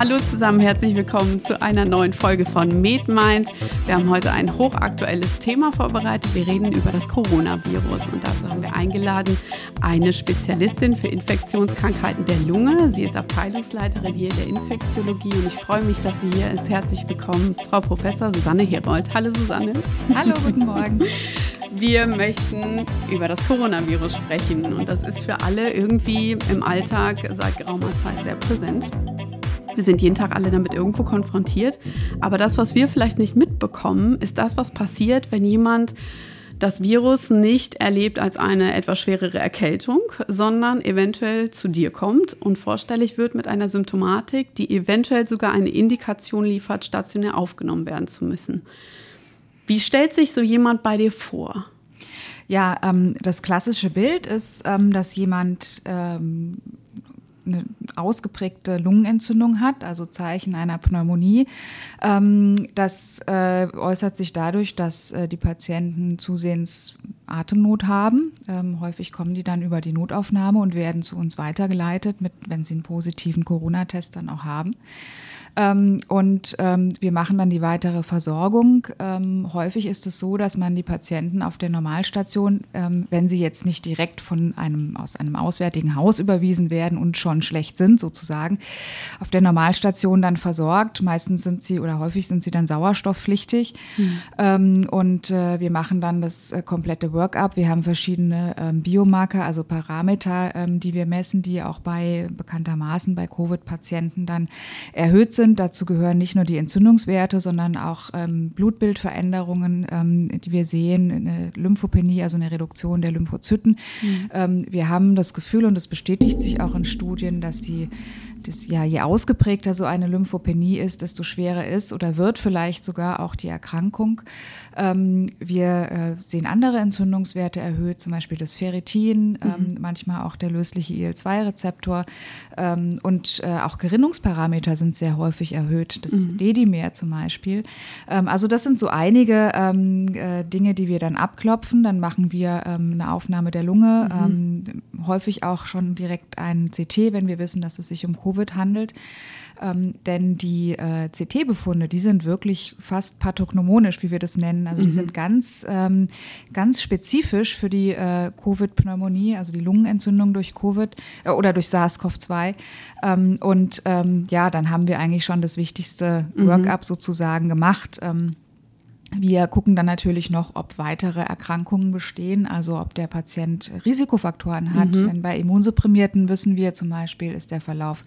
Hallo zusammen, herzlich willkommen zu einer neuen Folge von MedMind. Wir haben heute ein hochaktuelles Thema vorbereitet. Wir reden über das Coronavirus und dazu haben wir eingeladen eine Spezialistin für Infektionskrankheiten der Lunge. Sie ist Abteilungsleiterin hier der Infektiologie und ich freue mich, dass sie hier ist. Herzlich willkommen, Frau Professor Susanne Herold. Hallo Susanne. Hallo, guten Morgen. Wir möchten über das Coronavirus sprechen und das ist für alle irgendwie im Alltag seit geraumer Zeit sehr präsent. Wir sind jeden Tag alle damit irgendwo konfrontiert. Aber das, was wir vielleicht nicht mitbekommen, ist das, was passiert, wenn jemand das Virus nicht erlebt als eine etwas schwerere Erkältung, sondern eventuell zu dir kommt und vorstellig wird mit einer Symptomatik, die eventuell sogar eine Indikation liefert, stationär aufgenommen werden zu müssen. Wie stellt sich so jemand bei dir vor? Ja, ähm, das klassische Bild ist, ähm, dass jemand ähm, eine ausgeprägte Lungenentzündung hat, also Zeichen einer Pneumonie. Ähm, das äh, äußert sich dadurch, dass äh, die Patienten zusehends Atemnot haben. Ähm, häufig kommen die dann über die Notaufnahme und werden zu uns weitergeleitet, mit, wenn sie einen positiven Corona-Test dann auch haben. Ähm, und ähm, wir machen dann die weitere Versorgung. Ähm, häufig ist es so, dass man die Patienten auf der Normalstation, ähm, wenn sie jetzt nicht direkt von einem, aus einem auswärtigen Haus überwiesen werden und schon schlecht sind, sozusagen, auf der Normalstation dann versorgt. Meistens sind sie oder häufig sind sie dann sauerstoffpflichtig. Mhm. und äh, wir machen dann das äh, komplette Workup. Wir haben verschiedene ähm, Biomarker, also Parameter, ähm, die wir messen, die auch bei bekanntermaßen bei Covid-Patienten dann erhöht sind sind. Dazu gehören nicht nur die Entzündungswerte, sondern auch ähm, Blutbildveränderungen, ähm, die wir sehen, eine Lymphopenie, also eine Reduktion der Lymphozyten. Mhm. Ähm, wir haben das Gefühl, und das bestätigt sich auch in Studien, dass die das, ja, je ausgeprägter so eine Lymphopenie ist, desto schwerer ist oder wird vielleicht sogar auch die Erkrankung. Ähm, wir äh, sehen andere Entzündungswerte erhöht, zum Beispiel das Ferritin, ähm, mhm. manchmal auch der lösliche IL-2-Rezeptor ähm, und äh, auch Gerinnungsparameter sind sehr häufig erhöht, das mhm. Dedimer zum Beispiel. Also das sind so einige äh, Dinge, die wir dann abklopfen. Dann machen wir eine Aufnahme der Lunge, mhm. häufig auch schon direkt ein CT, wenn wir wissen, dass es sich um Covid handelt. Ähm, denn die äh, CT-Befunde, die sind wirklich fast pathognomonisch, wie wir das nennen. Also die mhm. sind ganz, ähm, ganz spezifisch für die äh, Covid-Pneumonie, also die Lungenentzündung durch Covid äh, oder durch SARS-CoV-2. Ähm, und ähm, ja, dann haben wir eigentlich schon das wichtigste mhm. Workup sozusagen gemacht. Wir gucken dann natürlich noch, ob weitere Erkrankungen bestehen, also ob der Patient Risikofaktoren hat. Mhm. Denn bei Immunsupprimierten wissen wir zum Beispiel, ist der Verlauf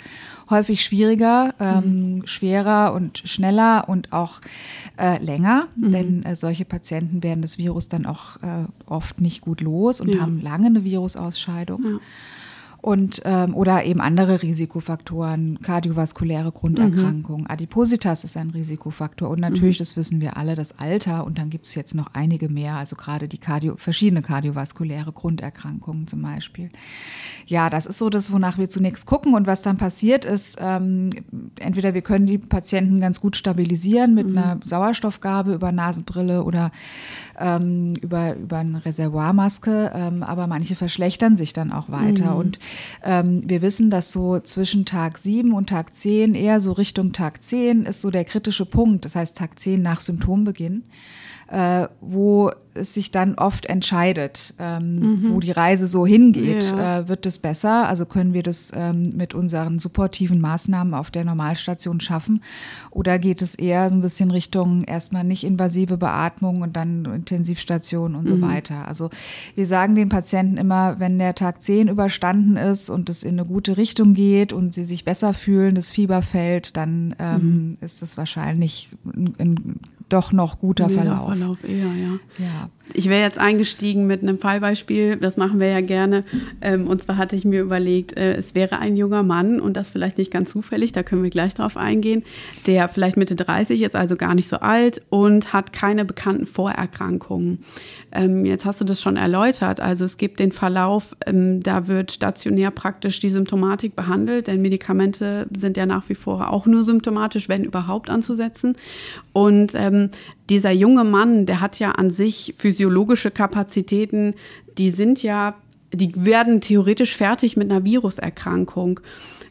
häufig schwieriger, ähm, mhm. schwerer und schneller und auch äh, länger. Mhm. Denn äh, solche Patienten werden das Virus dann auch äh, oft nicht gut los und ja. haben lange eine Virusausscheidung. Ja und ähm, oder eben andere Risikofaktoren, kardiovaskuläre Grunderkrankungen. Mhm. Adipositas ist ein Risikofaktor und natürlich, mhm. das wissen wir alle, das Alter und dann gibt es jetzt noch einige mehr, also gerade die Kardio, verschiedene kardiovaskuläre Grunderkrankungen zum Beispiel. Ja, das ist so das, wonach wir zunächst gucken und was dann passiert ist, ähm, entweder wir können die Patienten ganz gut stabilisieren mit mhm. einer Sauerstoffgabe über Nasenbrille oder ähm, über, über eine Reservoirmaske, ähm, aber manche verschlechtern sich dann auch weiter. Mhm. Und ähm, wir wissen, dass so zwischen Tag 7 und Tag 10, eher so Richtung Tag 10, ist so der kritische Punkt, das heißt Tag 10 nach Symptombeginn äh, wo es sich dann oft entscheidet, ähm, mhm. wo die Reise so hingeht. Ja. Äh, wird es besser? Also können wir das ähm, mit unseren supportiven Maßnahmen auf der Normalstation schaffen? Oder geht es eher so ein bisschen Richtung erstmal nicht invasive Beatmung und dann Intensivstation und mhm. so weiter? Also wir sagen den Patienten immer, wenn der Tag 10 überstanden ist und es in eine gute Richtung geht und sie sich besser fühlen, das Fieber fällt, dann ähm, mhm. ist es wahrscheinlich ein, ein doch noch guter Verlauf. Verlauf eher, ja. ja. Ich wäre jetzt eingestiegen mit einem Fallbeispiel, das machen wir ja gerne. Ähm, und zwar hatte ich mir überlegt, äh, es wäre ein junger Mann und das vielleicht nicht ganz zufällig, da können wir gleich drauf eingehen, der vielleicht Mitte 30 ist, also gar nicht so alt und hat keine bekannten Vorerkrankungen. Ähm, jetzt hast du das schon erläutert. Also es gibt den Verlauf, ähm, da wird stationär praktisch die Symptomatik behandelt, denn Medikamente sind ja nach wie vor auch nur symptomatisch, wenn überhaupt anzusetzen. Und dieser junge Mann, der hat ja an sich physiologische Kapazitäten, die sind ja, die werden theoretisch fertig mit einer Viruserkrankung.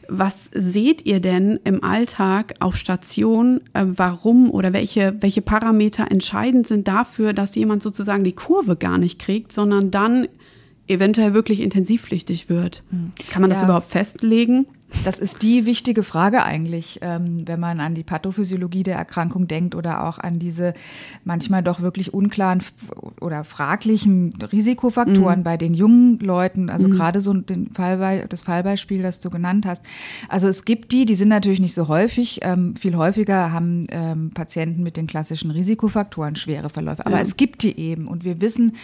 Was seht ihr denn im Alltag auf Station, äh, warum oder welche, welche Parameter entscheidend sind dafür, dass jemand sozusagen die Kurve gar nicht kriegt, sondern dann eventuell wirklich intensivpflichtig wird? Hm. Kann man das ja. überhaupt festlegen? Das ist die wichtige Frage eigentlich, ähm, wenn man an die Pathophysiologie der Erkrankung denkt oder auch an diese manchmal doch wirklich unklaren oder fraglichen Risikofaktoren mhm. bei den jungen Leuten. Also mhm. gerade so den Fallbe das Fallbeispiel, das du genannt hast. Also es gibt die, die sind natürlich nicht so häufig. Ähm, viel häufiger haben ähm, Patienten mit den klassischen Risikofaktoren schwere Verläufe. Aber ja. es gibt die eben und wir wissen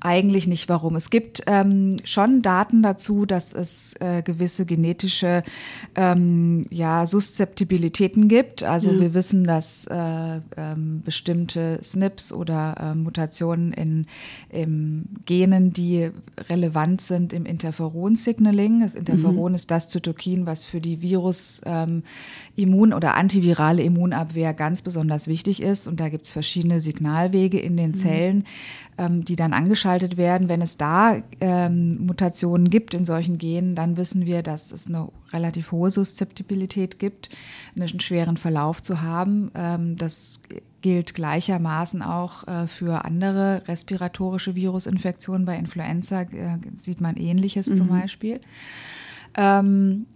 eigentlich nicht warum. Es gibt ähm, schon Daten dazu, dass es äh, gewisse genetische ähm, ja, Suszeptibilitäten gibt. Also ja. wir wissen, dass äh, ähm, bestimmte SNPs oder äh, Mutationen in, in Genen, die relevant sind im Interferon-Signaling. Das Interferon mhm. ist das Zytokin, was für die Virus-Immun- ähm, oder antivirale Immunabwehr ganz besonders wichtig ist. Und da gibt es verschiedene Signalwege in den mhm. Zellen, ähm, die dann angeschaltet werden. Wenn es da ähm, Mutationen gibt in solchen Genen, dann wissen wir, dass es eine relativ hohe Suszeptibilität gibt, einen schweren Verlauf zu haben. Ähm, das gilt gleichermaßen auch äh, für andere respiratorische Virusinfektionen. Bei Influenza äh, sieht man ähnliches mhm. zum Beispiel. Ähm,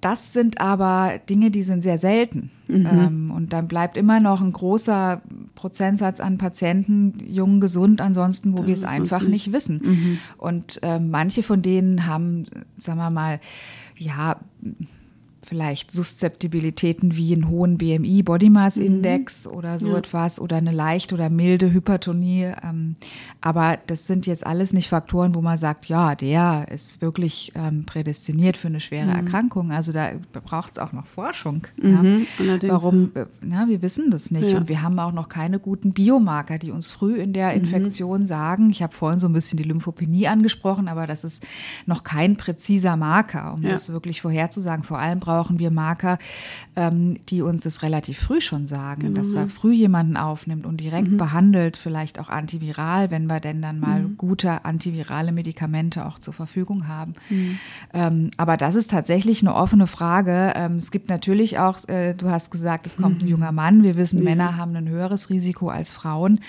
das sind aber Dinge, die sind sehr selten. Mhm. Ähm, und dann bleibt immer noch ein großer Prozentsatz an Patienten jung, gesund, ansonsten, wo wir es einfach nicht wissen. Mhm. Und äh, manche von denen haben, sagen wir mal, ja, vielleicht Suszeptibilitäten wie einen hohen BMI, Body Mass. Index mhm. oder so ja. etwas oder eine leichte oder milde Hypertonie. Ähm, aber das sind jetzt alles nicht Faktoren, wo man sagt, ja, der ist wirklich ähm, prädestiniert für eine schwere mhm. Erkrankung. Also da braucht es auch noch Forschung. Mhm. Ja. Warum? Äh, na, wir wissen das nicht ja. und wir haben auch noch keine guten Biomarker, die uns früh in der mhm. Infektion sagen. Ich habe vorhin so ein bisschen die Lymphopenie angesprochen, aber das ist noch kein präziser Marker, um das wirklich vorherzusagen. Vor allem braucht brauchen wir Marker, ähm, die uns das relativ früh schon sagen, genau. dass man früh jemanden aufnimmt und direkt mhm. behandelt, vielleicht auch antiviral, wenn wir denn dann mal mhm. gute antivirale Medikamente auch zur Verfügung haben. Mhm. Ähm, aber das ist tatsächlich eine offene Frage. Ähm, es gibt natürlich auch, äh, du hast gesagt, es kommt ein mhm. junger Mann. Wir wissen, Männer haben ein höheres Risiko als Frauen.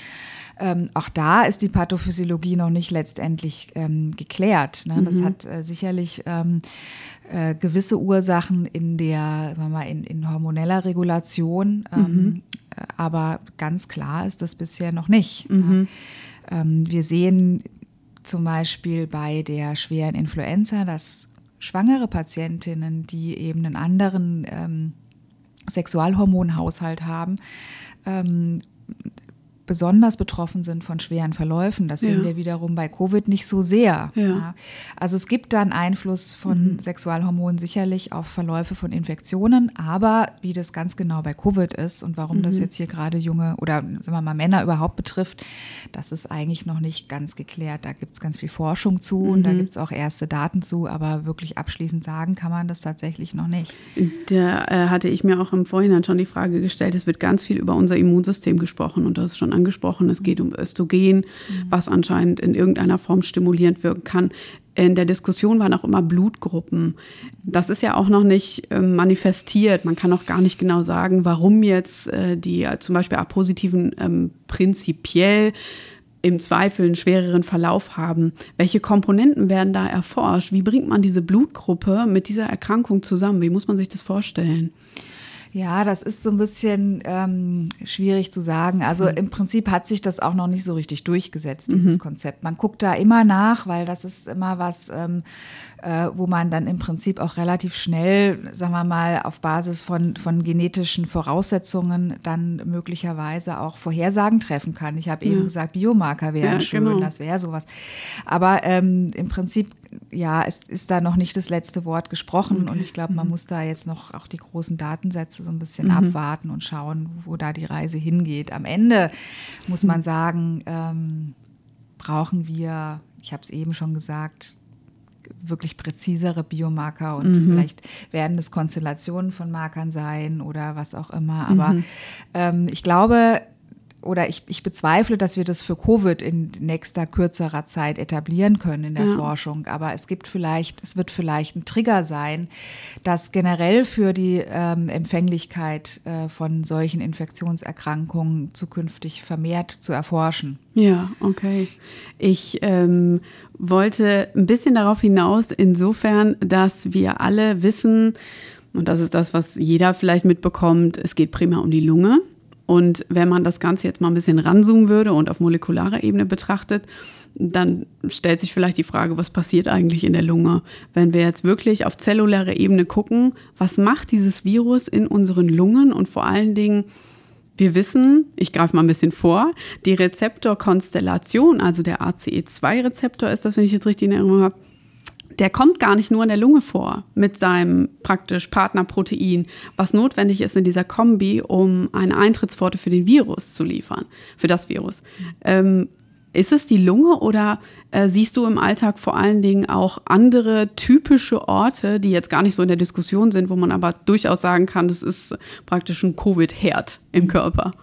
Ähm, auch da ist die Pathophysiologie noch nicht letztendlich ähm, geklärt. Ne? Das mhm. hat äh, sicherlich ähm, äh, gewisse Ursachen in der, sagen wir mal, in, in hormoneller Regulation, ähm, mhm. Äh, aber ganz klar ist das bisher noch nicht. Mhm. Ähm, wir sehen zum Beispiel bei der schweren Influenza, dass schwangere Patientinnen, die eben einen anderen ähm, Sexualhormonhaushalt haben, ähm, besonders betroffen sind von schweren Verläufen. Das sehen ja. wir wiederum bei Covid nicht so sehr. Ja. Also es gibt dann Einfluss von mhm. Sexualhormonen sicherlich auf Verläufe von Infektionen, aber wie das ganz genau bei Covid ist und warum mhm. das jetzt hier gerade junge oder sagen wir mal Männer überhaupt betrifft, das ist eigentlich noch nicht ganz geklärt. Da gibt es ganz viel Forschung zu mhm. und da mhm. gibt es auch erste Daten zu, aber wirklich abschließend sagen kann man das tatsächlich noch nicht. Da äh, hatte ich mir auch im Vorhinein schon die Frage gestellt, es wird ganz viel über unser Immunsystem gesprochen und das ist schon angesprochen. Es geht um Östrogen, was anscheinend in irgendeiner Form stimulierend wirken kann. In der Diskussion waren auch immer Blutgruppen. Das ist ja auch noch nicht äh, manifestiert. Man kann auch gar nicht genau sagen, warum jetzt äh, die äh, zum Beispiel A-Positiven ähm, prinzipiell im Zweifel einen schwereren Verlauf haben. Welche Komponenten werden da erforscht? Wie bringt man diese Blutgruppe mit dieser Erkrankung zusammen? Wie muss man sich das vorstellen? Ja, das ist so ein bisschen ähm, schwierig zu sagen. Also mhm. im Prinzip hat sich das auch noch nicht so richtig durchgesetzt, dieses mhm. Konzept. Man guckt da immer nach, weil das ist immer was, ähm, äh, wo man dann im Prinzip auch relativ schnell, sagen wir mal, auf Basis von, von genetischen Voraussetzungen dann möglicherweise auch Vorhersagen treffen kann. Ich habe ja. eben gesagt, Biomarker wären ja, schön, genau. das wäre sowas. Aber ähm, im Prinzip ja, es ist da noch nicht das letzte Wort gesprochen okay. und ich glaube, man mhm. muss da jetzt noch auch die großen Datensätze so ein bisschen mhm. abwarten und schauen, wo da die Reise hingeht. Am Ende muss man sagen, ähm, brauchen wir, ich habe es eben schon gesagt, wirklich präzisere Biomarker und mhm. vielleicht werden es Konstellationen von Markern sein oder was auch immer. Aber mhm. ähm, ich glaube, oder ich, ich bezweifle, dass wir das für Covid in nächster kürzerer Zeit etablieren können in der ja. Forschung. Aber es gibt vielleicht, es wird vielleicht ein Trigger sein, das generell für die ähm, Empfänglichkeit äh, von solchen Infektionserkrankungen zukünftig vermehrt zu erforschen. Ja, okay. Ich ähm, wollte ein bisschen darauf hinaus, insofern, dass wir alle wissen, und das ist das, was jeder vielleicht mitbekommt, es geht primär um die Lunge. Und wenn man das Ganze jetzt mal ein bisschen ranzoomen würde und auf molekularer Ebene betrachtet, dann stellt sich vielleicht die Frage, was passiert eigentlich in der Lunge? Wenn wir jetzt wirklich auf zellulärer Ebene gucken, was macht dieses Virus in unseren Lungen und vor allen Dingen, wir wissen, ich greife mal ein bisschen vor, die Rezeptorkonstellation, also der ACE2-Rezeptor ist das, wenn ich jetzt richtig in Erinnerung habe, der kommt gar nicht nur in der Lunge vor mit seinem praktisch Partnerprotein, was notwendig ist in dieser Kombi, um eine Eintrittspforte für den Virus zu liefern, für das Virus. Ähm, ist es die Lunge oder äh, siehst du im Alltag vor allen Dingen auch andere typische Orte, die jetzt gar nicht so in der Diskussion sind, wo man aber durchaus sagen kann, das ist praktisch ein Covid-Herd im Körper?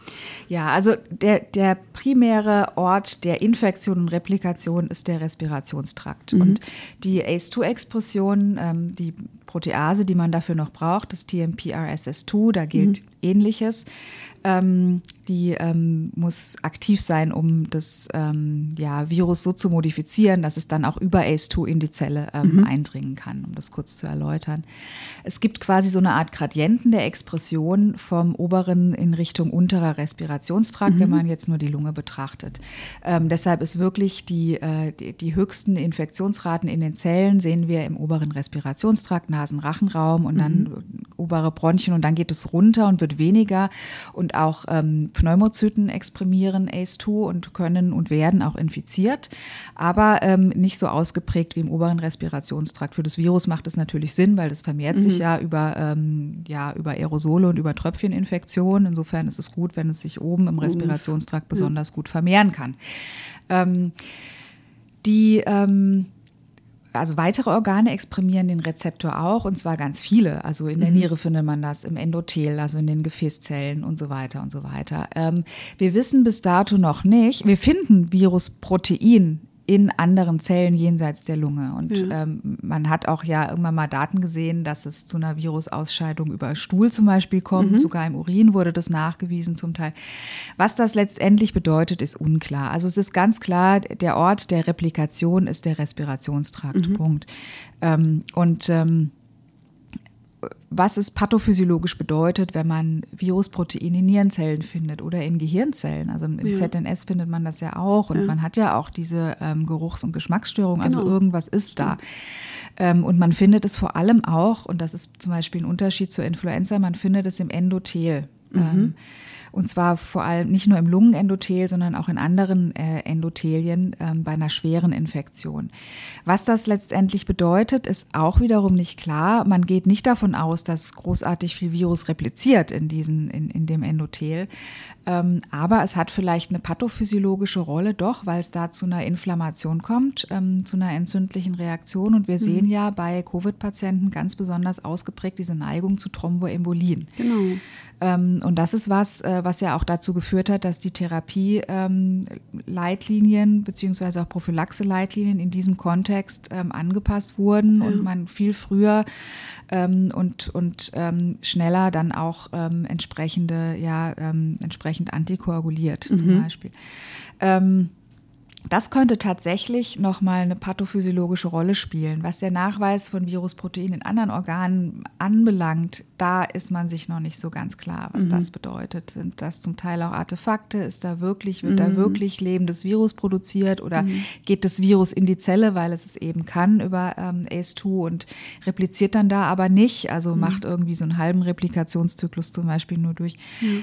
Ja, also der, der primäre Ort der Infektion und Replikation ist der Respirationstrakt. Mhm. Und die ACE2-Expression, ähm, die Protease, die man dafür noch braucht, das TMPRSS2, da gilt mhm. Ähnliches. Ähm, die ähm, muss aktiv sein, um das ähm, ja, Virus so zu modifizieren, dass es dann auch über ACE2 in die Zelle ähm, mhm. eindringen kann, um das kurz zu erläutern. Es gibt quasi so eine Art Gradienten der Expression vom oberen in Richtung unterer Respirationstrakt, mhm. wenn man jetzt nur die Lunge betrachtet. Ähm, deshalb ist wirklich die, äh, die, die, höchsten Infektionsraten in den Zellen sehen wir im oberen Respirationstrakt, Nasen-Rachenraum und dann mhm. obere Bronchien und dann geht es runter und wird weniger und auch ähm, Pneumozyten exprimieren ACE2 und können und werden auch infiziert, aber ähm, nicht so ausgeprägt wie im oberen Respirationstrakt. Für das Virus macht es natürlich Sinn, weil das vermehrt mhm. sich ja über, ähm, ja über Aerosole und über Tröpfcheninfektionen. Insofern ist es gut, wenn es sich oben im Respirationstrakt besonders gut vermehren kann. Ähm, die ähm, also weitere Organe exprimieren den Rezeptor auch und zwar ganz viele. Also in der mhm. Niere findet man das, im Endothel, also in den Gefäßzellen und so weiter und so weiter. Ähm, wir wissen bis dato noch nicht, wir finden Virusprotein in anderen Zellen jenseits der Lunge. Und ja. ähm, man hat auch ja irgendwann mal Daten gesehen, dass es zu einer Virusausscheidung über Stuhl zum Beispiel kommt. Mhm. Sogar im Urin wurde das nachgewiesen zum Teil. Was das letztendlich bedeutet, ist unklar. Also es ist ganz klar, der Ort der Replikation ist der Respirationstrakt. Mhm. Punkt. Ähm, und ähm, was es pathophysiologisch bedeutet, wenn man Virusproteine in Nierenzellen findet oder in Gehirnzellen. Also im ja. ZNS findet man das ja auch und ja. man hat ja auch diese ähm, Geruchs- und Geschmacksstörung, also genau. irgendwas ist da. Ähm, und man findet es vor allem auch, und das ist zum Beispiel ein Unterschied zur Influenza, man findet es im Endothel. Mhm. Ähm, und zwar vor allem nicht nur im Lungenendothel, sondern auch in anderen äh, Endothelien äh, bei einer schweren Infektion. Was das letztendlich bedeutet, ist auch wiederum nicht klar. Man geht nicht davon aus, dass großartig viel Virus repliziert in, diesen, in, in dem Endothel. Ähm, aber es hat vielleicht eine pathophysiologische Rolle doch, weil es da zu einer Inflammation kommt, ähm, zu einer entzündlichen Reaktion. Und wir mhm. sehen ja bei Covid-Patienten ganz besonders ausgeprägt diese Neigung zu Thromboembolien. Genau. Ähm, und das ist was, äh, was ja auch dazu geführt hat, dass die Therapieleitlinien ähm, beziehungsweise auch Prophylaxe-Leitlinien in diesem Kontext ähm, angepasst wurden ja. und man viel früher ähm, und, und ähm, schneller dann auch ähm, entsprechende, ja, ähm, entsprechend antikoaguliert mhm. zum Beispiel. Das könnte tatsächlich nochmal eine pathophysiologische Rolle spielen. Was der Nachweis von Virusproteinen in anderen Organen anbelangt, da ist man sich noch nicht so ganz klar, was mhm. das bedeutet. Sind das zum Teil auch Artefakte? Ist da wirklich, wird mhm. da wirklich lebendes Virus produziert oder mhm. geht das Virus in die Zelle, weil es es eben kann über ähm, ACE2 und repliziert dann da aber nicht, also mhm. macht irgendwie so einen halben Replikationszyklus zum Beispiel nur durch.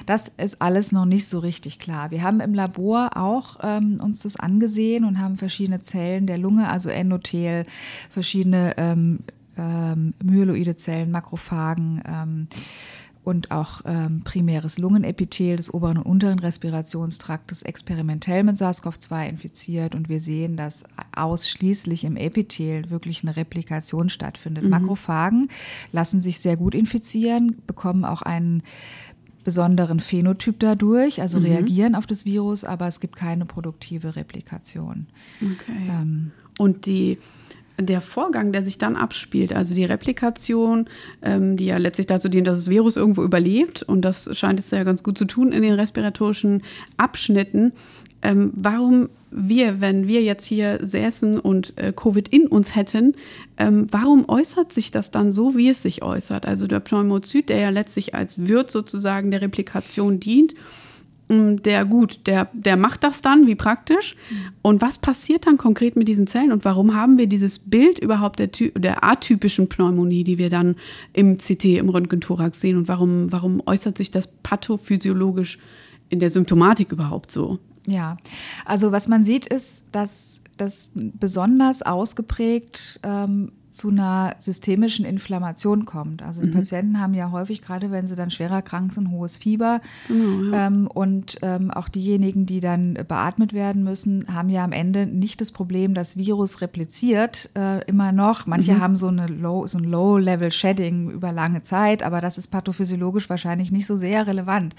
Das ist alles noch nicht so richtig klar. Wir haben im Labor auch ähm, uns das angesehen gesehen und haben verschiedene Zellen der Lunge, also Endothel, verschiedene ähm, ähm, myeloide Zellen, Makrophagen ähm, und auch ähm, primäres Lungenepithel des oberen und unteren Respirationstraktes experimentell mit SARS-CoV-2 infiziert und wir sehen, dass ausschließlich im Epithel wirklich eine Replikation stattfindet. Mhm. Makrophagen lassen sich sehr gut infizieren, bekommen auch einen besonderen Phänotyp dadurch, also mhm. reagieren auf das Virus, aber es gibt keine produktive Replikation. Okay. Ähm, Und die der Vorgang, der sich dann abspielt, also die Replikation, ähm, die ja letztlich dazu dient, dass das Virus irgendwo überlebt, und das scheint es ja ganz gut zu tun in den respiratorischen Abschnitten. Ähm, warum wir, wenn wir jetzt hier säßen und äh, Covid in uns hätten, ähm, warum äußert sich das dann so, wie es sich äußert? Also der Pneumozyt, der ja letztlich als Wirt sozusagen der Replikation dient, ähm, der gut, der, der macht das dann, wie praktisch. Und was passiert dann konkret mit diesen Zellen und warum haben wir dieses Bild überhaupt der, der atypischen Pneumonie, die wir dann im CT, im Röntgenthorax sehen und warum, warum äußert sich das pathophysiologisch in der Symptomatik überhaupt so? Ja, also was man sieht ist, dass das besonders ausgeprägt ähm, zu einer systemischen Inflammation kommt. Also die mhm. Patienten haben ja häufig, gerade wenn sie dann schwerer krank sind, hohes Fieber. Ja. ähm, und ähm, auch diejenigen, die dann beatmet werden müssen, haben ja am Ende nicht das Problem, das Virus repliziert äh, immer noch. Manche mhm. haben so, eine Low, so ein Low-Level-Shedding über lange Zeit, aber das ist pathophysiologisch wahrscheinlich nicht so sehr relevant.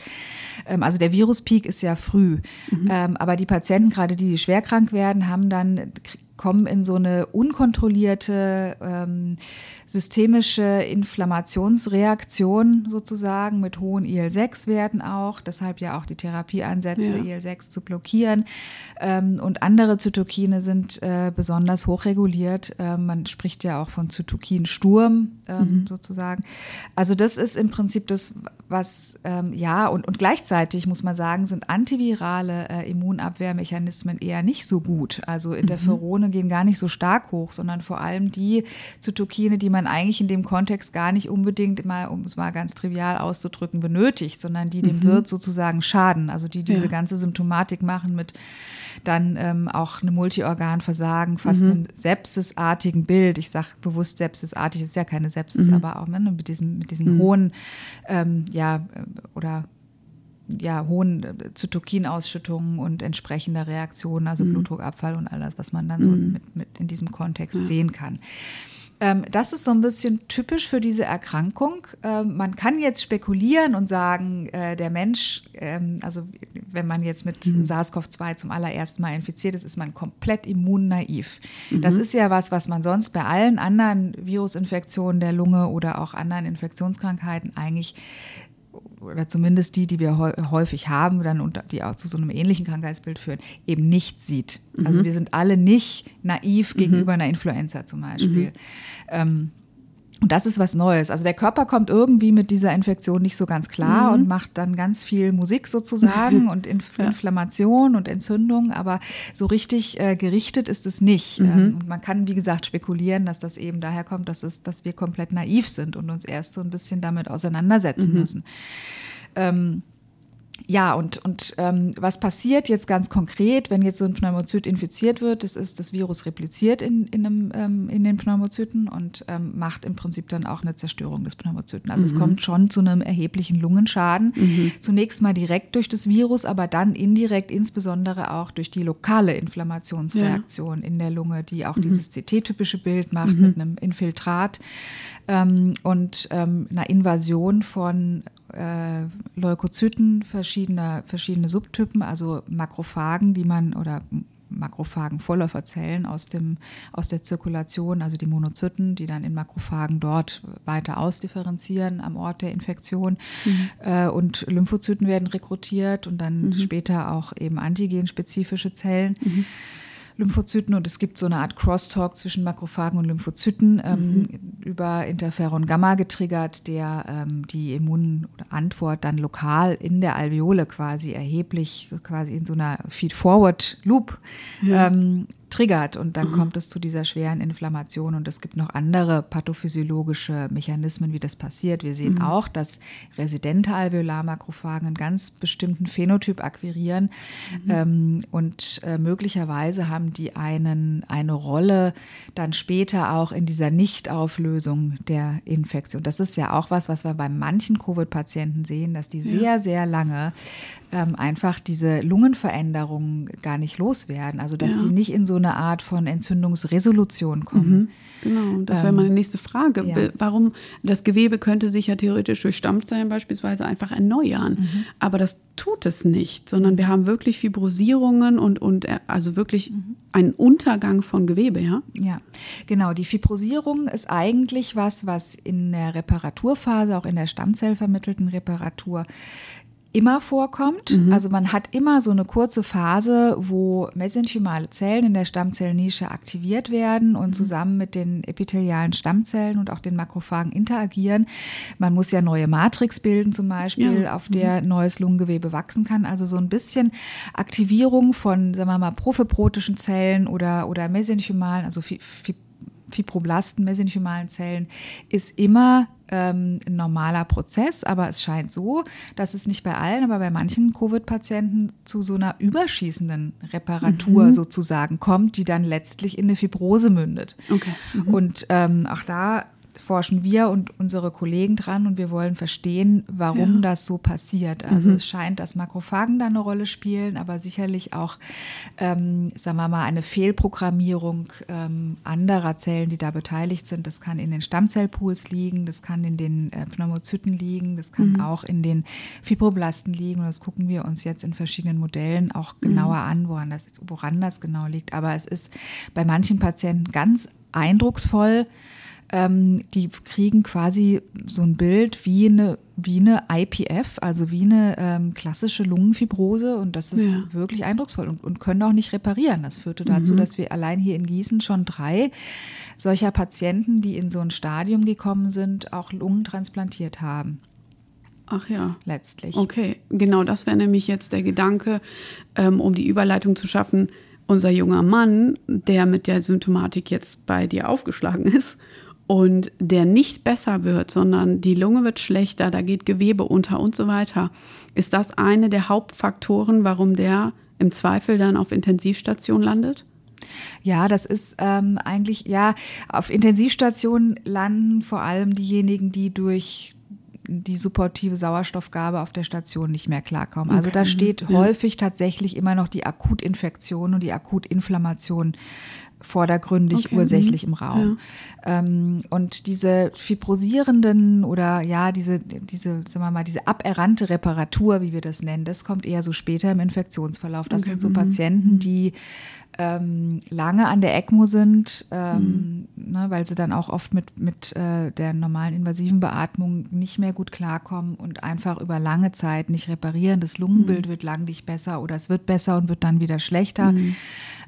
Ähm, also der Viruspeak ist ja früh. Mhm. Ähm, aber die Patienten, gerade die, die schwer krank werden, haben dann kommen in so eine unkontrollierte ähm, systemische Inflammationsreaktion sozusagen mit hohen IL-6-Werten auch, deshalb ja auch die Therapieansätze, ja. IL-6 zu blockieren. Ähm, und andere Zytokine sind äh, besonders hochreguliert. Ähm, man spricht ja auch von Zytokinsturm ähm, mhm. sozusagen. Also das ist im Prinzip das, was ähm, ja, und, und gleichzeitig muss man sagen, sind antivirale äh, Immunabwehrmechanismen eher nicht so gut. Also Interferone mhm. gehen gar nicht so stark hoch, sondern vor allem die Zytokine, die man eigentlich in dem Kontext gar nicht unbedingt mal, um es mal ganz trivial auszudrücken, benötigt, sondern die dem mhm. Wirt sozusagen schaden. Also die diese ja. ganze Symptomatik machen mit dann ähm, auch einem Multiorganversagen, fast mhm. einem sepsisartigen Bild. Ich sage bewusst sepsisartig, ist ja keine Sepsis, mhm. aber auch ne, mit, diesem, mit diesen mhm. hohen, ähm, ja, äh, oder ja, hohen Zytokinausschüttungen und entsprechender Reaktionen, also mhm. Blutdruckabfall und all das, was man dann so mhm. mit, mit in diesem Kontext ja. sehen kann. Ähm, das ist so ein bisschen typisch für diese Erkrankung. Ähm, man kann jetzt spekulieren und sagen, äh, der Mensch, ähm, also wenn man jetzt mit mhm. SARS-CoV-2 zum allerersten Mal infiziert ist, ist man komplett immunnaiv. Mhm. Das ist ja was, was man sonst bei allen anderen Virusinfektionen der Lunge oder auch anderen Infektionskrankheiten eigentlich oder zumindest die, die wir häufig haben, dann und die auch zu so einem ähnlichen Krankheitsbild führen, eben nicht sieht. Also mhm. Also wir sind alle nicht naiv mhm. gegenüber einer Influenza zum Beispiel. Mhm. Ähm, und das ist was Neues. Also der Körper kommt irgendwie mit dieser Infektion nicht so ganz klar mhm. und macht dann ganz viel Musik sozusagen und Inf ja. Inflammation und Entzündung, aber so richtig äh, gerichtet ist es nicht. Mhm. Ähm, und man kann, wie gesagt, spekulieren, dass das eben daher kommt, dass, es, dass wir komplett naiv sind und uns erst so ein bisschen damit auseinandersetzen mhm. müssen. Ähm, ja, und, und ähm, was passiert jetzt ganz konkret, wenn jetzt so ein Pneumozyt infiziert wird? Das ist, das Virus repliziert in, in, einem, ähm, in den Pneumozyten und ähm, macht im Prinzip dann auch eine Zerstörung des Pneumozyten. Also mhm. es kommt schon zu einem erheblichen Lungenschaden. Mhm. Zunächst mal direkt durch das Virus, aber dann indirekt insbesondere auch durch die lokale Inflammationsreaktion ja. in der Lunge, die auch mhm. dieses CT-typische Bild macht mhm. mit einem Infiltrat ähm, und ähm, einer Invasion von äh, Leukozyten verschiedener, verschiedene Subtypen, also Makrophagen, die man oder Makrophagen Vorläuferzellen aus, dem, aus der Zirkulation, also die Monozyten, die dann in Makrophagen dort weiter ausdifferenzieren am Ort der Infektion. Mhm. Äh, und Lymphozyten werden rekrutiert und dann mhm. später auch eben antigenspezifische Zellen. Mhm. Lymphozyten und es gibt so eine Art Crosstalk zwischen Makrophagen und Lymphozyten ähm, mhm. über Interferon Gamma getriggert, der ähm, die Immunantwort dann lokal in der Alveole quasi erheblich quasi in so einer Feed-Forward-Loop ja. ähm, triggert und dann mhm. kommt es zu dieser schweren Inflammation und es gibt noch andere pathophysiologische Mechanismen, wie das passiert. Wir sehen mhm. auch, dass residente Alveolarmakrophagen einen ganz bestimmten Phänotyp akquirieren mhm. ähm, und äh, möglicherweise haben die einen, eine Rolle dann später auch in dieser Nichtauflösung der Infektion. Das ist ja auch was, was wir bei manchen Covid-Patienten sehen, dass die ja. sehr, sehr lange ähm, einfach diese Lungenveränderungen gar nicht loswerden. Also dass ja. sie nicht in so eine Art von Entzündungsresolution kommen. Mhm. Genau, das wäre meine nächste Frage. ja. Warum das Gewebe könnte sich ja theoretisch durch Stammzellen beispielsweise einfach erneuern, Mhm. aber das tut es nicht, sondern wir haben wirklich Fibrosierungen und, und äh, also wirklich Mhm. einen Untergang von Gewebe, ja? Ja, genau. Die Fibrosierung ist eigentlich was, was in der Reparaturphase, auch in der stammzellvermittelten Reparatur, immer vorkommt. Also man hat immer so eine kurze Phase, wo mesenchymale Zellen in der Stammzellnische aktiviert werden und zusammen mit den epithelialen Stammzellen und auch den Makrophagen interagieren. Man muss ja neue Matrix bilden zum Beispiel, Ja. auf der neues Lungengewebe wachsen kann. Also so ein bisschen Aktivierung von, sagen wir mal, prophyprotischen Zellen oder, oder mesenchymalen, also Fi- Fi- Fibroblasten, mesenchymalen Zellen, ist immer ähm, ein normaler Prozess, aber es scheint so, dass es nicht bei allen, aber bei manchen Covid-Patienten zu so einer überschießenden Reparatur sozusagen kommt, die dann letztlich in eine Fibrose mündet. Okay. Und ähm, auch da forschen wir und unsere Kollegen dran und wir wollen verstehen, warum Ja. das so passiert. Also es scheint, dass Makrophagen da eine Rolle spielen, aber sicherlich auch, ähm, sagen wir mal, eine Fehlprogrammierung ähm, anderer Zellen, die da beteiligt sind. Das kann in den Stammzellpools liegen, das kann in den äh, Pneumozyten liegen, das kann auch in den Fibroblasten liegen. Und das gucken wir uns jetzt in verschiedenen Modellen auch genauer an, woran das, woran das genau liegt. Aber es ist bei manchen Patienten ganz eindrucksvoll, ähm, die kriegen quasi so ein Bild wie eine, wie eine IPF, also wie eine ähm, klassische Lungenfibrose. Und das ist Ja. wirklich eindrucksvoll und, und können auch nicht reparieren. Das führte dazu, dass wir allein hier in Gießen schon drei solcher Patienten, die in so ein Stadium gekommen sind, auch Lungen transplantiert haben, Ach ja. letztlich. Okay, genau das wäre nämlich jetzt der Gedanke, ähm, um die Überleitung zu schaffen. Unser junger Mann, der mit der Symptomatik jetzt bei dir aufgeschlagen ist und der nicht besser wird, sondern die Lunge wird schlechter, da geht Gewebe unter und so weiter. Ist das eine der Hauptfaktoren, warum der im Zweifel dann auf Intensivstation landet? Ja, das ist ähm, eigentlich, ja, auf Intensivstationen landen vor allem diejenigen, die durch die supportive Sauerstoffgabe auf der Station nicht mehr klarkommen. Also da Okay. steht Ja. häufig tatsächlich immer noch die Akutinfektion und die Akutinflammation vordergründig Okay, ursächlich mhm. im Raum. Ähm, und diese fibrosierenden oder ja, diese, diese, sagen wir mal, diese aberrannte Reparatur, wie wir das nennen, das kommt eher so später im Infektionsverlauf. Das Okay, sind so mhm. Patienten, die ähm, lange an der ECMO sind, ähm, Mhm. ne, weil sie dann auch oft mit, mit äh, der normalen invasiven Beatmung nicht mehr gut klarkommen und einfach über lange Zeit nicht reparieren. Das Mhm. Lungenbild wird lang nicht besser oder es wird besser und wird dann wieder schlechter,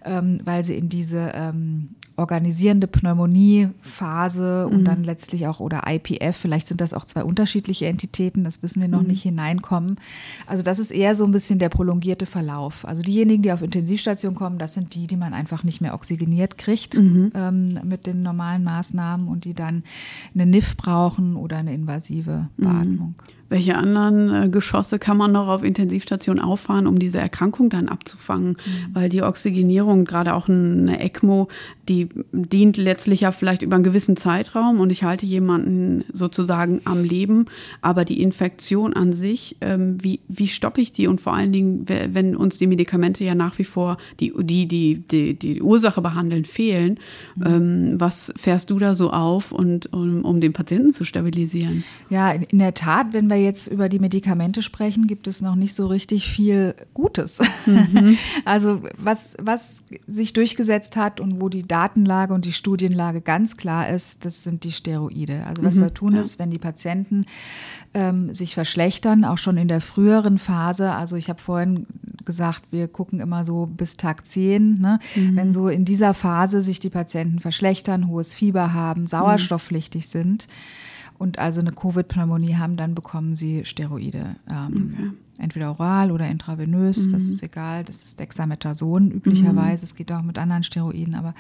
ähm, weil sie in diese ähm, organisierende Pneumonie-Phase und dann letztlich auch oder IPF, vielleicht sind das auch zwei unterschiedliche Entitäten, das wissen wir noch nicht hineinkommen. Also das ist eher so ein bisschen der prolongierte Verlauf. Also diejenigen, die auf Intensivstation kommen, das sind die, die man einfach nicht mehr oxygeniert kriegt ähm, mit den normalen Maßnahmen und die dann eine NIF brauchen oder eine invasive Beatmung. Welche anderen äh, Geschosse kann man noch auf Intensivstation auffahren, um diese Erkrankung dann abzufangen? Weil die Oxygenierung, gerade auch eine ECMO, die dient letztlich ja vielleicht über einen gewissen Zeitraum und ich halte jemanden sozusagen am Leben. Aber die Infektion an sich, ähm, wie, wie stoppe ich die? Und vor allen Dingen, we- wenn uns die Medikamente ja nach wie vor, die die, die, die, die Ursache behandeln, fehlen, ähm, was fährst du da so auf, und, um, um den Patienten zu stabilisieren? Ja, in, in der Tat, wenn wir jetzt über die Medikamente sprechen, gibt es noch nicht so richtig viel Gutes. also was, was sich durchgesetzt hat und wo die Datenlage und die Studienlage ganz klar ist, das sind die Steroide. Also was wir tun ist, wenn die Patienten ähm, sich verschlechtern, auch schon in der früheren Phase, also ich habe vorhin gesagt, wir gucken immer so bis Tag 10, ne? wenn so in dieser Phase sich die Patienten verschlechtern, hohes Fieber haben, sauerstoffpflichtig sind, und also eine Covid-Pneumonie haben, dann bekommen sie Steroide. Ähm, Entweder oral oder intravenös, das ist egal. Das ist Dexamethason üblicherweise. Es geht auch mit anderen Steroiden, aber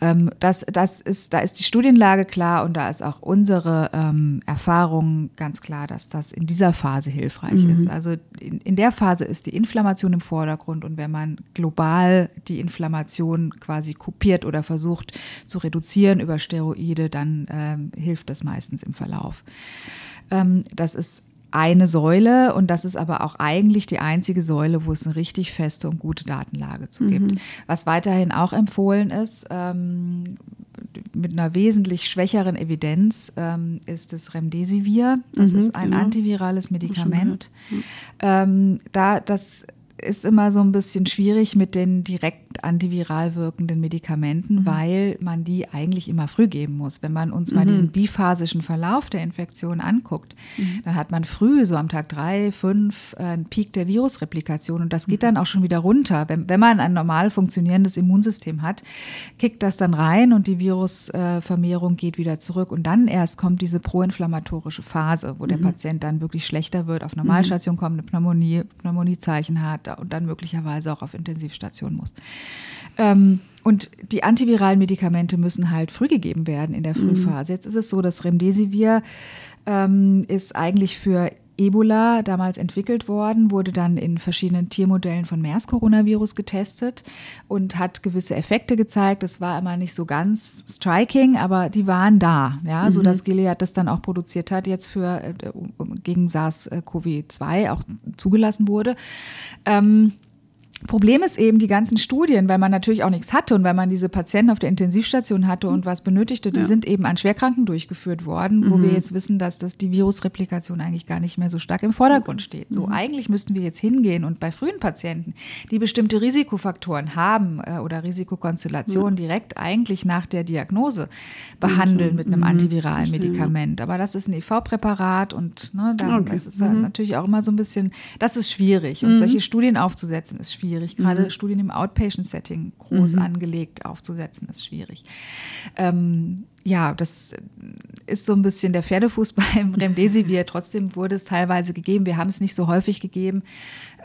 ähm, das, das ist, da ist die Studienlage klar und da ist auch unsere ähm, Erfahrung ganz klar, dass das in dieser Phase hilfreich ist. Also in, in der Phase ist die Inflammation im Vordergrund und wenn man global die Inflammation quasi kopiert oder versucht zu reduzieren über Steroide, dann ähm, hilft das meistens im Verlauf. Ähm, das ist eine Säule und das ist aber auch eigentlich die einzige Säule, wo es eine richtig feste und gute Datenlage zu gibt. Mhm. Was weiterhin auch empfohlen ist, ähm, mit einer wesentlich schwächeren Evidenz ähm, ist das Remdesivir. Das mhm, ist ein genau. antivirales Medikament. Ähm, da das ist immer so ein bisschen schwierig mit den antiviral wirkenden Medikamenten, mhm. weil man die eigentlich immer früh geben muss. Wenn man uns mhm. mal diesen biphasischen Verlauf der Infektion anguckt, mhm. dann hat man früh, so am Tag drei, fünf, äh, einen Peak der Virusreplikation und das geht mhm. dann auch schon wieder runter. Wenn, wenn man ein normal funktionierendes Immunsystem hat, kickt das dann rein und die Virusvermehrung geht wieder zurück und dann erst kommt diese proinflammatorische Phase, wo der mhm. Patient dann wirklich schlechter wird, auf Normalstation kommt, eine Pneumonie, Pneumoniezeichen hat und dann möglicherweise auch auf Intensivstation muss. Ähm, und die antiviralen Medikamente müssen halt früh gegeben werden in der mhm. Frühphase. Jetzt ist es so, dass Remdesivir ähm, ist eigentlich für Ebola damals entwickelt worden, wurde dann in verschiedenen Tiermodellen von MERS-Coronavirus getestet und hat gewisse Effekte gezeigt. Das war immer nicht so ganz striking, aber die waren da, ja, mhm. so dass Gilead das dann auch produziert hat, jetzt für äh, gegen SARS-CoV-2 auch zugelassen wurde. Ähm, Problem ist eben die ganzen Studien, weil man natürlich auch nichts hatte und weil man diese Patienten auf der Intensivstation hatte und was benötigte, die ja. sind eben an Schwerkranken durchgeführt worden, wo mhm. wir jetzt wissen, dass das die Virusreplikation eigentlich gar nicht mehr so stark im Vordergrund steht. So mhm. eigentlich müssten wir jetzt hingehen und bei frühen Patienten, die bestimmte Risikofaktoren haben äh, oder Risikokonstellationen mhm. direkt eigentlich nach der Diagnose behandeln mit einem mhm. antiviralen Medikament. Aber das ist ein EV-Präparat und ne, dann, okay. das ist mhm. natürlich auch immer so ein bisschen, das ist schwierig und mhm. solche Studien aufzusetzen ist schwierig schwierig. Gerade mhm. Studien im Outpatient-Setting groß mhm. angelegt aufzusetzen, ist schwierig. Ähm, ja, das ist so ein bisschen der Pferdefuß beim Remdesivir. Trotzdem wurde es teilweise gegeben. Wir haben es nicht so häufig gegeben.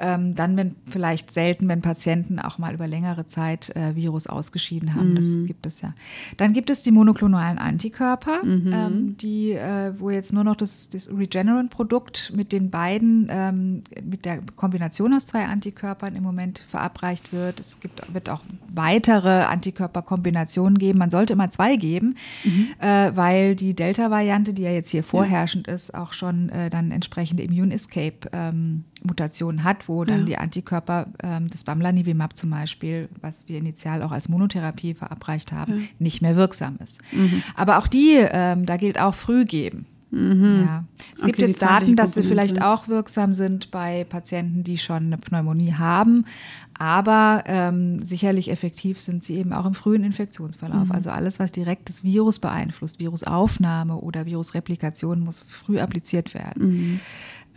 Ähm, dann, wenn vielleicht selten, wenn Patienten auch mal über längere Zeit äh, Virus ausgeschieden haben. Mhm. Das gibt es ja. Dann gibt es die monoklonalen Antikörper, mhm. ähm, die, äh, wo jetzt nur noch das, das Regeneron-Produkt mit den beiden, ähm, mit der Kombination aus zwei Antikörpern im Moment verabreicht wird. Es gibt, wird auch weitere Antikörperkombinationen geben. Man sollte immer zwei geben, mhm. Äh, weil die Delta-Variante, die ja jetzt hier vorherrschend ja. ist, auch schon äh, dann entsprechende Immune Escape ähm, Mutationen hat, wo dann ja. die Antikörper ähm, des Bamlanivimab zum Beispiel, was wir initial auch als Monotherapie verabreicht haben, ja. nicht mehr wirksam ist. Mhm. Aber auch die, ähm, da gilt auch früh geben. Mhm. Ja. Es gibt okay, jetzt Daten, dass sie vielleicht auch wirksam sind bei Patienten, die schon eine Pneumonie haben, aber ähm, sicherlich effektiv sind sie eben auch im frühen Infektionsverlauf. Mhm. Also alles, was direkt das Virus beeinflusst, Virusaufnahme oder Virusreplikation, muss früh appliziert werden. Mhm.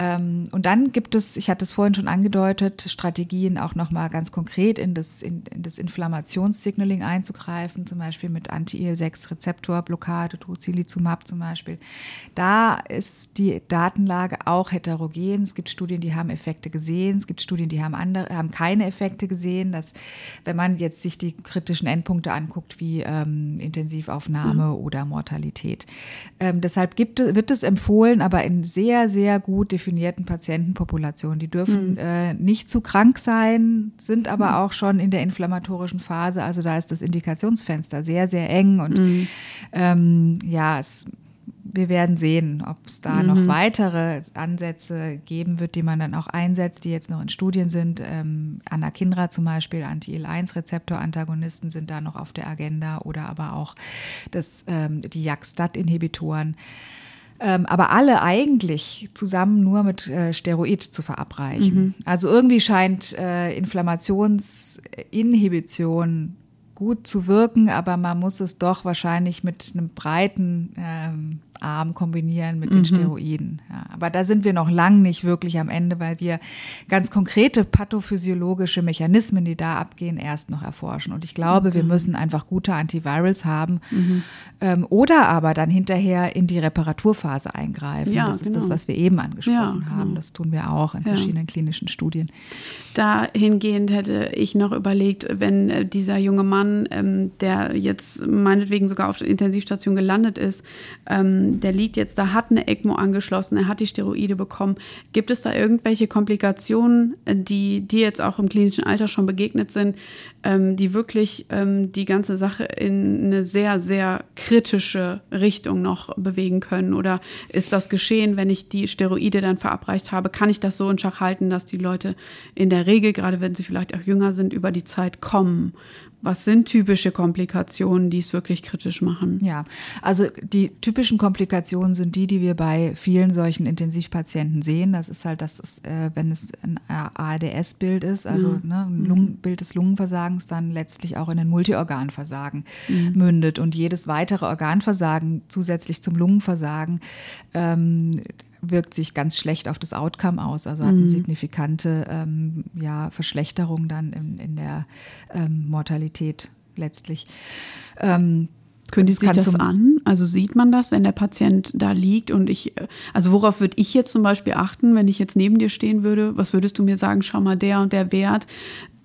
Ähm, und dann gibt es, ich hatte es vorhin schon angedeutet, Strategien auch nochmal ganz konkret in das, in, in das Inflammationssignaling einzugreifen, zum Beispiel mit Anti-IL-6-Rezeptorblockade, Tocilizumab zum Beispiel. Da ist die Datenlage auch heterogen. Es gibt Studien, die haben Effekte gesehen, es gibt Studien, die haben, andere, haben keine Effekte gesehen. Dass, wenn man jetzt sich die kritischen Endpunkte anguckt, wie ähm, Intensivaufnahme mhm. oder Mortalität. Ähm, deshalb gibt, wird es empfohlen, aber in sehr, sehr gut definierten definierten Patientenpopulation. Die dürfen mhm. äh, nicht zu krank sein, sind aber mhm. auch schon in der inflammatorischen Phase. Also da ist das Indikationsfenster sehr, sehr eng. Und mhm. ähm, ja, es, wir werden sehen, ob es da noch mhm. weitere Ansätze geben wird, die man dann auch einsetzt, die jetzt noch in Studien sind. Ähm, Anakinra zum Beispiel, Anti-Il-1-Rezeptor-Antagonisten sind da noch auf der Agenda oder aber auch das, ähm, die JAK-STAT-Inhibitoren ähm, aber alle eigentlich zusammen nur mit äh, Steroid zu verabreichen. Mhm. Also irgendwie scheint äh, Inflammationsinhibition gut zu wirken, aber man muss es doch wahrscheinlich mit einem breiten ähm, Arm kombinieren mit mhm. den Steroiden. Ja, aber da sind wir noch lang nicht wirklich am Ende, weil wir ganz konkrete pathophysiologische Mechanismen, die da abgehen, erst noch erforschen. Und ich glaube, okay. wir müssen einfach gute Antivirals haben mhm. ähm, oder aber dann hinterher in die Reparaturphase eingreifen. Ja, das ist genau. das, was wir eben angesprochen ja, haben. Genau. Das tun wir auch in verschiedenen klinischen Studien. Dahingehend hätte ich noch überlegt, wenn äh, dieser junge Mann, ähm, der jetzt meinetwegen sogar auf der Intensivstation gelandet ist, ähm, der liegt jetzt da, hat eine ECMO angeschlossen, er hat die Steroide bekommen. Gibt es da irgendwelche Komplikationen, die dir jetzt auch im klinischen Alter schon begegnet sind, ähm, die wirklich ähm, die ganze Sache in eine sehr, sehr kritische Richtung noch bewegen können? Oder ist das geschehen, wenn ich die Steroide dann verabreicht habe? Kann ich das so in Schach halten, dass die Leute in der Regel, gerade wenn sie vielleicht auch jünger sind, über die Zeit kommen? Was sind typische Komplikationen, die es wirklich kritisch machen? Ja, also die typischen Komplikationen sind die, die wir bei vielen solchen Intensivpatienten sehen. Das ist halt, dass es, äh, wenn es ein ARDS-Bild ist, also ja. ne, ein Lungen, Bild des Lungenversagens, dann letztlich auch in ein Multiorganversagen mhm. mündet. Und jedes weitere Organversagen zusätzlich zum Lungenversagen ähm, wirkt sich ganz schlecht auf das Outcome aus, also hat eine mhm. signifikante ähm, ja, Verschlechterung dann in, in der ähm, Mortalität letztlich. Ähm, Kündigt sich das an? Also sieht man das, wenn der Patient da liegt und ich, also worauf würde ich jetzt zum Beispiel achten, wenn ich jetzt neben dir stehen würde? Was würdest du mir sagen? Schau mal, der und der Wert,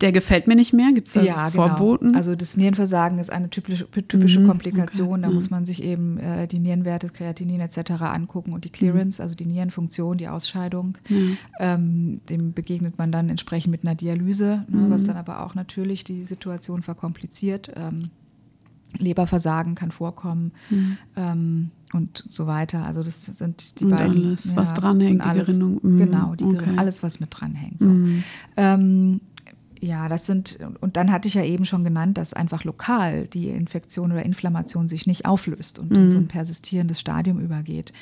der gefällt mir nicht mehr? Gibt es da ja, so Vorboten? Genau. Also das Nierenversagen ist eine typische, typische mhm, Komplikation. Okay. Da mhm. muss man sich eben äh, die Nierenwerte, Kreatinin etc. angucken und die Clearance, mhm. also die Nierenfunktion, die Ausscheidung. Mhm. Ähm, dem begegnet man dann entsprechend mit einer Dialyse, ne, was mhm. dann aber auch natürlich die Situation verkompliziert. Ähm, Leberversagen kann vorkommen mhm. ähm, und so weiter. Also das sind die und beiden. Alles, ja, was dranhängt, die Gerinnung. Mhm. Genau, die okay. alles, was mit dranhängt. So. Mhm. Ja, das sind, und dann hatte ich ja eben schon genannt, dass einfach lokal die Infektion oder Inflammation sich nicht auflöst und mhm. in so ein persistierendes Stadium übergeht.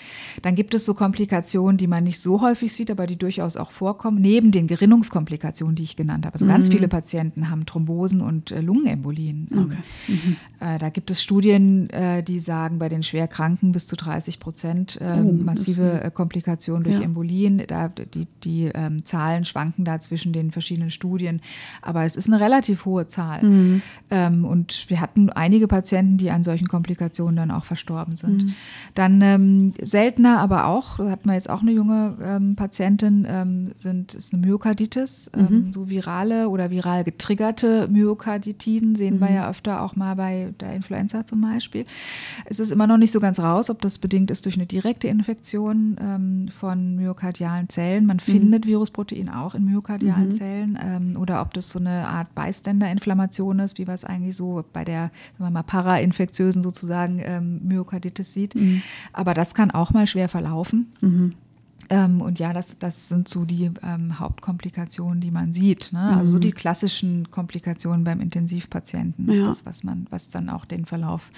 Dann gibt es so Komplikationen, die man nicht so häufig sieht, aber die durchaus auch vorkommen, neben den Gerinnungskomplikationen, die ich genannt habe. Also mhm. ganz viele Patienten haben Thrombosen und äh, Lungenembolien. Ähm, okay. Mhm. Äh, da gibt es Studien, äh, die sagen, bei den Schwerkranken bis zu 30 Prozent ähm, oh, massive äh, Komplikationen durch ja. Embolien. Da, die die ähm, Zahlen schwanken da zwischen den verschiedenen Studien. Aber es ist eine relativ hohe Zahl. Mhm. Ähm, und wir hatten einige Patienten, die an solchen Komplikationen dann auch verstorben sind. Mhm. Dann ähm, seltener, aber auch, da hatten wir jetzt auch eine junge ähm, Patientin, ähm, sind, ist eine Myokarditis, ähm, mhm. so virale oder viral getriggerte Myokarditiden sehen wir mhm. ja öfter auch mal bei der Influenza zum Beispiel. Es ist immer noch nicht so ganz raus, ob das bedingt ist durch eine direkte Infektion ähm, von myokardialen Zellen. Man mhm. findet Virusprotein auch in myokardialen mhm. Zellen oder ob das so eine Art Bystander-Inflammation ist, wie man es eigentlich so bei der sagen wir mal, parainfektiösen sozusagen ähm, Myokarditis sieht. Mhm. Aber das kann auch mal schwer verlaufen. Mhm. Ähm, und ja, das, das sind so die ähm, Hauptkomplikationen, die man sieht. Ne? Also so mhm. die klassischen Komplikationen beim Intensivpatienten ist ja. das, was man, was dann auch den Verlauf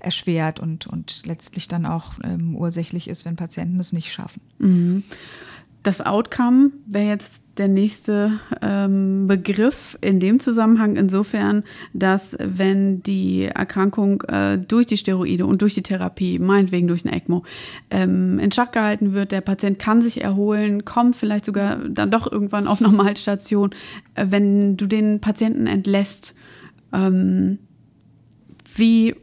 erschwert und, und letztlich dann auch ähm, ursächlich ist, wenn Patienten es nicht schaffen. Mhm. Das Outcome wäre jetzt der nächste ähm, Begriff in dem Zusammenhang insofern, dass wenn die Erkrankung äh, durch die Steroide und durch die Therapie, meinetwegen durch eine ECMO, ähm, in Schach gehalten wird, der Patient kann sich erholen, kommt vielleicht sogar dann doch irgendwann auf Normalstation, äh, wenn du den Patienten entlässt, ähm, wie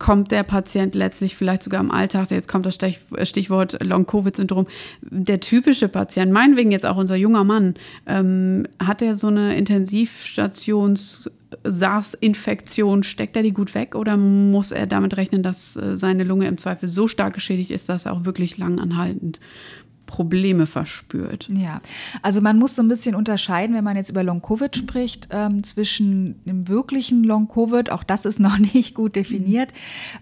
kommt der Patient letztlich vielleicht sogar im Alltag, jetzt kommt das Stichwort Long-Covid-Syndrom, der typische Patient, meinetwegen jetzt auch unser junger Mann, ähm, hat er so eine Intensivstations- SARS-Infektion, steckt er die gut weg oder muss er damit rechnen, dass äh, seine Lunge im Zweifel so stark geschädigt ist, dass er auch wirklich lang anhaltend Probleme verspürt. Ja, also man muss so ein bisschen unterscheiden, wenn man jetzt über Long-Covid spricht, ähm, zwischen dem wirklichen Long-Covid, auch das ist noch nicht gut definiert,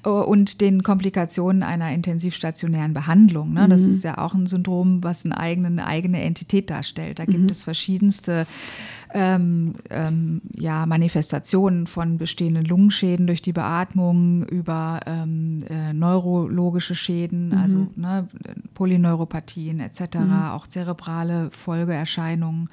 mhm. äh, und den Komplikationen einer intensivstationären Behandlung. Ne? Das mhm. ist ja auch ein Syndrom, was eine eigene, eine eigene Entität darstellt. Da gibt mhm. es verschiedenste ähm, ähm, ja, Manifestationen von bestehenden Lungenschäden durch die Beatmung über ähm, äh, neurologische Schäden, mhm. also ne, Polyneuropathien etc., mhm. auch zerebrale Folgeerscheinungen,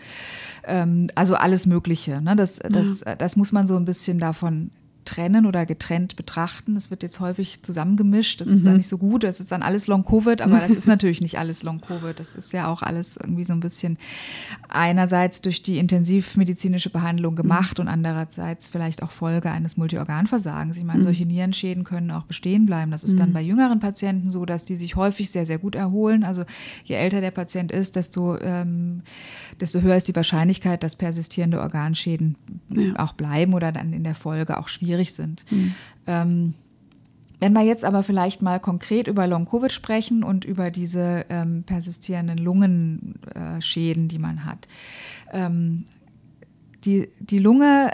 ähm, also alles Mögliche. Ne? Das, das, ja. das muss man so ein bisschen davon trennen oder getrennt betrachten. Es wird jetzt häufig zusammengemischt. Das mhm. ist dann nicht so gut. Das ist dann alles Long-Covid, aber das ist natürlich nicht alles Long-Covid. Das ist ja auch alles irgendwie so ein bisschen einerseits durch die intensivmedizinische Behandlung gemacht mhm. und andererseits vielleicht auch Folge eines Multiorganversagens. Ich meine, mhm. solche Nierenschäden können auch bestehen bleiben. Das ist dann mhm. bei jüngeren Patienten so, dass die sich häufig sehr, sehr gut erholen. Also je älter der Patient ist, desto, ähm, desto höher ist die Wahrscheinlichkeit, dass persistierende Organschäden ja. auch bleiben oder dann in der Folge auch schwierig schwierig sind. Mhm. Ähm, Wenn wir jetzt aber vielleicht mal konkret über Long-Covid sprechen und über diese ähm, persistierenden Lungenschäden, äh, die man hat. Ähm, die, die Lunge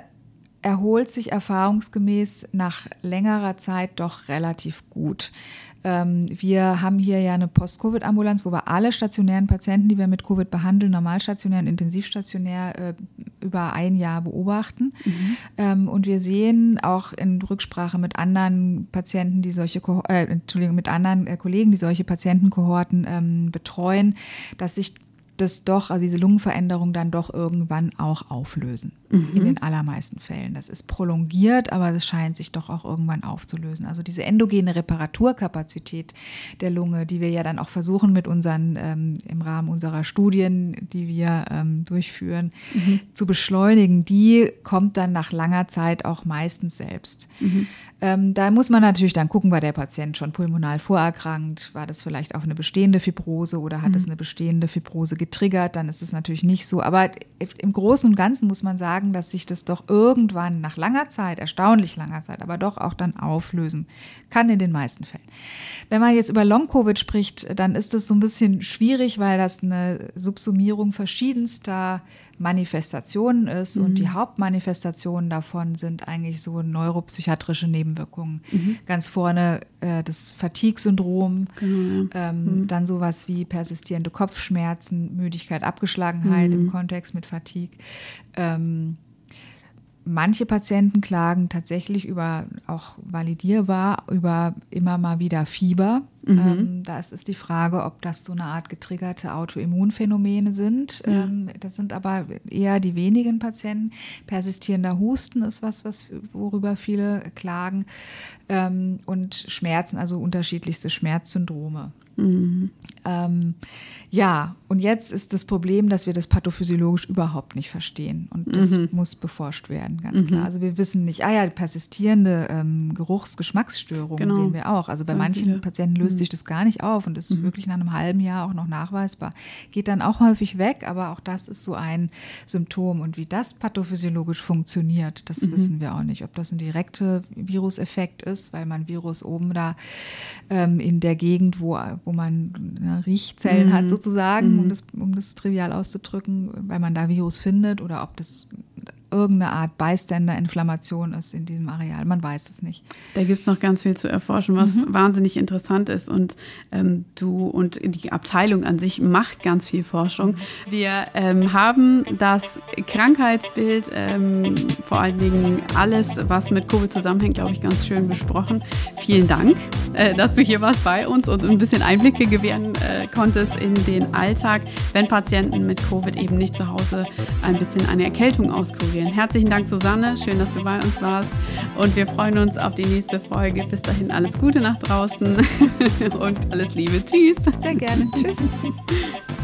erholt sich erfahrungsgemäß nach längerer Zeit doch relativ gut. Ähm, wir haben hier ja eine Post-Covid-Ambulanz, wo wir alle stationären Patienten, die wir mit Covid behandeln, normalstationär und intensivstationär, äh, über ein Jahr beobachten. Mhm. Ähm, und wir sehen auch in Rücksprache mit anderen Patienten, die solche, äh, Entschuldigung, mit anderen äh, Kollegen, die solche Patientenkohorten ähm, betreuen, dass sich das doch, also diese Lungenveränderung dann doch irgendwann auch auflösen. Mhm. In den allermeisten Fällen. Das ist prolongiert, aber es scheint sich doch auch irgendwann aufzulösen. Also diese endogene Reparaturkapazität der Lunge, die wir ja dann auch versuchen mit unseren, ähm, im Rahmen unserer Studien, die wir ähm, durchführen, mhm. zu beschleunigen, die kommt dann nach langer Zeit auch meistens selbst. Mhm. Ähm, da muss man natürlich dann gucken, war der Patient schon pulmonal vorerkrankt, war das vielleicht auch eine bestehende Fibrose oder hat es mhm. eine bestehende Fibrose getriggert, dann ist es natürlich nicht so. Aber im Großen und Ganzen muss man sagen, dass sich das doch irgendwann nach langer Zeit, erstaunlich langer Zeit, aber doch auch dann auflösen kann in den meisten Fällen. Wenn man jetzt über Long-Covid spricht, dann ist das so ein bisschen schwierig, weil das eine Subsumierung verschiedenster Manifestationen ist. Mhm. Und die mhm. Hauptmanifestationen davon sind eigentlich so neuropsychiatrische Nebenwirkungen. Mhm. Ganz vorne äh, das Fatigue-Syndrom, genau, ähm, mhm. dann sowas wie persistierende Kopfschmerzen, Müdigkeit, Abgeschlagenheit im mhm. Kontext mit Fatigue. Ähm, manche Patienten klagen tatsächlich über, auch validierbar, über immer mal wieder Fieber. Mhm. Ähm, da ist, ist die Frage, ob das so eine Art getriggerte Autoimmunphänomene sind. Ja. Ähm, das sind aber eher die wenigen Patienten. Persistierender Husten ist was, was worüber viele klagen. Ähm, und Schmerzen, also unterschiedlichste Schmerzsyndrome. Mhm. Ähm, ja, und jetzt ist das Problem, dass wir das pathophysiologisch überhaupt nicht verstehen. Und das mhm. muss beforscht werden, ganz mhm. klar. Also wir wissen nicht, ah ja, persistierende ähm, Geruchs-Geschmacksstörungen genau. sehen wir auch. Also bei manchen viele. Patienten löst mhm. sich das gar nicht auf und ist mhm. wirklich nach einem halben Jahr auch noch nachweisbar. Geht dann auch häufig weg, aber auch das ist so ein Symptom. Und wie das pathophysiologisch funktioniert, das mhm. wissen wir auch nicht. Ob das ein direkter Viruseffekt ist, weil man Virus oben da ähm, in der Gegend, wo, wo man ne, Riechzellen hat, so sozusagen, mhm. um, das, um das trivial auszudrücken, weil man da Virus findet oder ob das irgendeine Art Bystander-Inflammation ist in diesem Areal. Man weiß es nicht. Da gibt es noch ganz viel zu erforschen, was mhm. wahnsinnig interessant ist. Und ähm, du und die Abteilung an sich macht ganz viel Forschung. Wir ähm, haben das Krankheitsbild, ähm, vor allen Dingen alles, was mit Covid zusammenhängt, glaube ich, ganz schön besprochen. Vielen Dank, äh, dass du hier warst bei uns und ein bisschen Einblicke gewähren äh, konntest in den Alltag, wenn Patienten mit Covid eben nicht zu Hause ein bisschen eine Erkältung auskurieren ausprobieren. Herzlichen Dank, Susanne. Schön, dass du bei uns warst. Und wir freuen uns auf die nächste Folge. Bis dahin alles Gute nach draußen und alles Liebe. Tschüss. Sehr gerne. Tschüss.